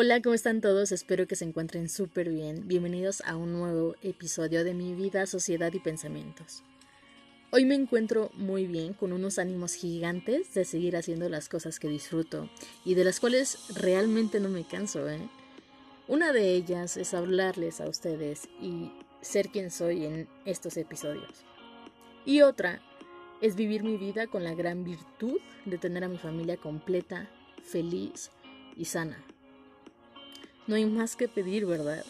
Hola, ¿cómo están todos? Espero que se encuentren súper bien. Bienvenidos a un nuevo episodio de mi vida, sociedad y pensamientos. Hoy me encuentro muy bien, con unos ánimos gigantes de seguir haciendo las cosas que disfruto y de las cuales realmente no me canso, ¿eh? Una de ellas es hablarles a ustedes y ser quien soy en estos episodios. Y otra es vivir mi vida con la gran virtud de tener a mi familia completa, feliz y sana. No hay más que pedir, ¿verdad?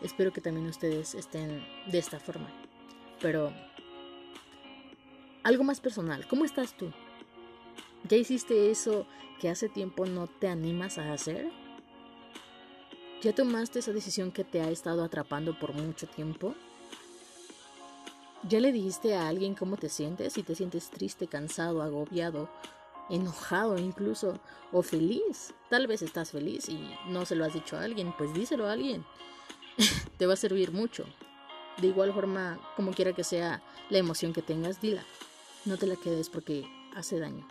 Espero que también ustedes estén de esta forma. Pero algo más personal, ¿cómo estás tú? ¿Ya hiciste eso que hace tiempo no te animas a hacer? ¿Ya tomaste esa decisión que te ha estado atrapando por mucho tiempo? ¿Ya le dijiste a alguien cómo te sientes? Si te sientes triste, cansado, agobiado enojado incluso o feliz. Tal vez estás feliz y no se lo has dicho a alguien, pues díselo a alguien. Te va a servir mucho. De igual forma, como quiera que sea la emoción que tengas, dila. No te la quedes porque hace daño.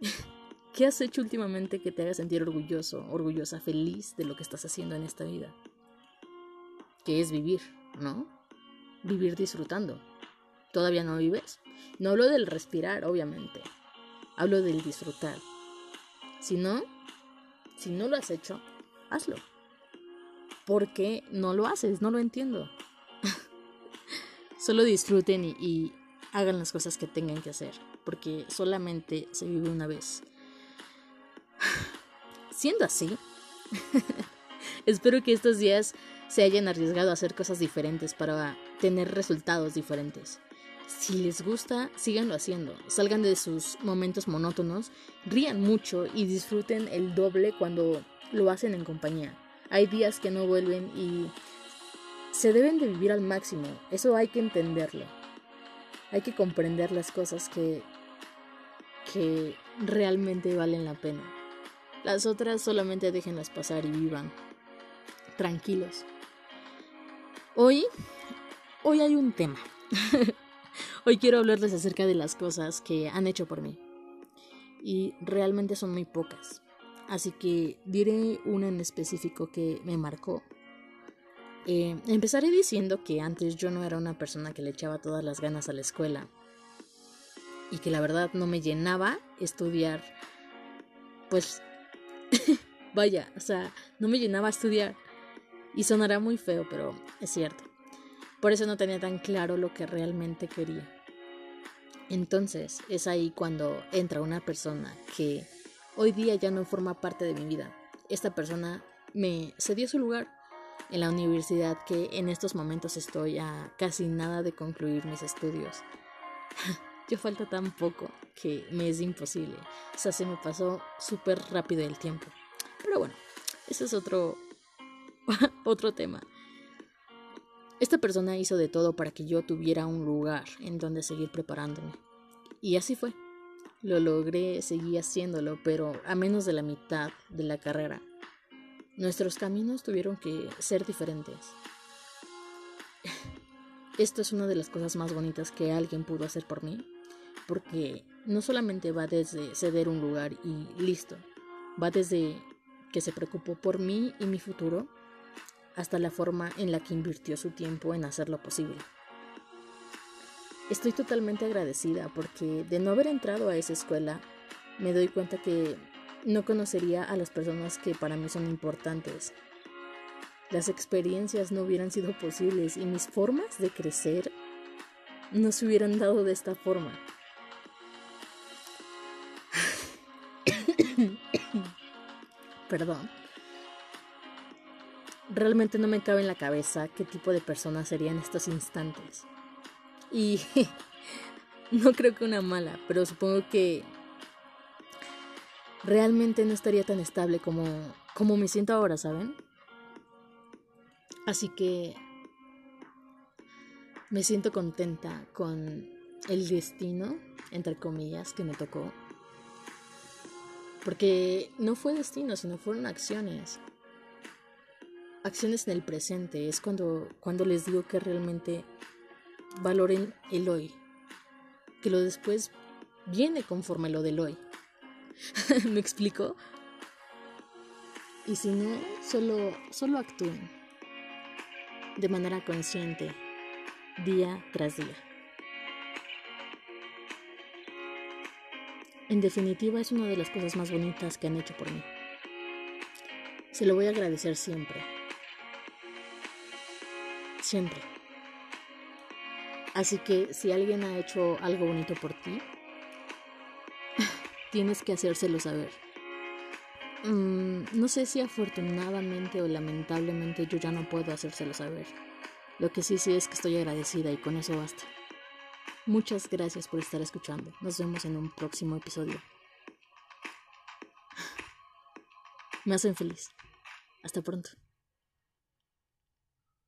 ¿Qué has hecho últimamente que te haga sentir orgulloso, orgullosa, feliz de lo que estás haciendo en esta vida? Que es vivir, ¿no? Vivir disfrutando. ¿Todavía no vives? No hablo del respirar, obviamente. Hablo del disfrutar. Si no, si no lo has hecho, hazlo. ¿Por qué no lo haces? No lo entiendo. Solo disfruten y, hagan las cosas que tengan que hacer, porque solamente se vive una vez. Siendo así, espero que estos días se hayan arriesgado a hacer cosas diferentes para tener resultados diferentes. Si les gusta, síganlo haciendo. Salgan de sus momentos monótonos, rían mucho y disfruten el doble cuando lo hacen en compañía. Hay días que no vuelven y se deben de vivir al máximo. Eso hay que entenderlo. Hay que comprender las cosas que que realmente valen la pena. Las otras solamente déjenlas pasar y vivan tranquilos. Hoy hoy hay un tema. Hoy quiero hablarles acerca de las cosas que han hecho por mí. Y realmente son muy pocas. Así que diré una en específico que me marcó. Eh, empezaré diciendo que antes yo no era una persona que le echaba todas las ganas a la escuela. Y que la verdad no me llenaba estudiar. Pues... vaya, o sea, no me llenaba estudiar. Y sonará muy feo, pero es cierto. Por eso no tenía tan claro lo que realmente quería. Entonces es ahí cuando entra una persona que hoy día ya no forma parte de mi vida. Esta persona me cedió su lugar en la universidad que en estos momentos estoy a casi nada de concluir mis estudios. Yo falta tan poco que me es imposible. O sea, se me pasó súper rápido el tiempo. Pero bueno, ese es otro, otro tema. Esta persona hizo de todo para que yo tuviera un lugar en donde seguir preparándome. Y así fue. Lo logré, seguí haciéndolo, pero a menos de la mitad de la carrera. Nuestros caminos tuvieron que ser diferentes. Esto es una de las cosas más bonitas que alguien pudo hacer por mí, porque no solamente va desde ceder un lugar y listo, va desde que se preocupó por mí y mi futuro, hasta la forma en la que invirtió su tiempo en hacerlo posible. Estoy totalmente agradecida porque de no haber entrado a esa escuela, me doy cuenta que no conocería a las personas que para mí son importantes. Las experiencias no hubieran sido posibles y mis formas de crecer no se hubieran dado de esta forma. Perdón realmente no me cabe en la cabeza qué tipo de persona sería en estos instantes. Y no creo que una mala, pero supongo que realmente no estaría tan estable como, como me siento ahora, ¿saben? Así que me siento contenta con el destino, entre comillas, que me tocó. Porque no fue destino, sino fueron acciones acciones en el presente, es cuando, cuando les digo que realmente valoren el hoy, que lo después viene conforme lo del hoy. ¿Me explico? Y si no, solo, solo actúen de manera consciente, día tras día. En definitiva, es una de las cosas más bonitas que han hecho por mí. Se lo voy a agradecer siempre. Siempre. Así que si alguien ha hecho algo bonito por ti, tienes que hacérselo saber. Mm, no sé si afortunadamente o lamentablemente yo ya no puedo hacérselo saber. Lo que sí sí es que estoy agradecida y con eso basta. Muchas gracias por estar escuchando. Nos vemos en un próximo episodio. Me hacen feliz. Hasta pronto.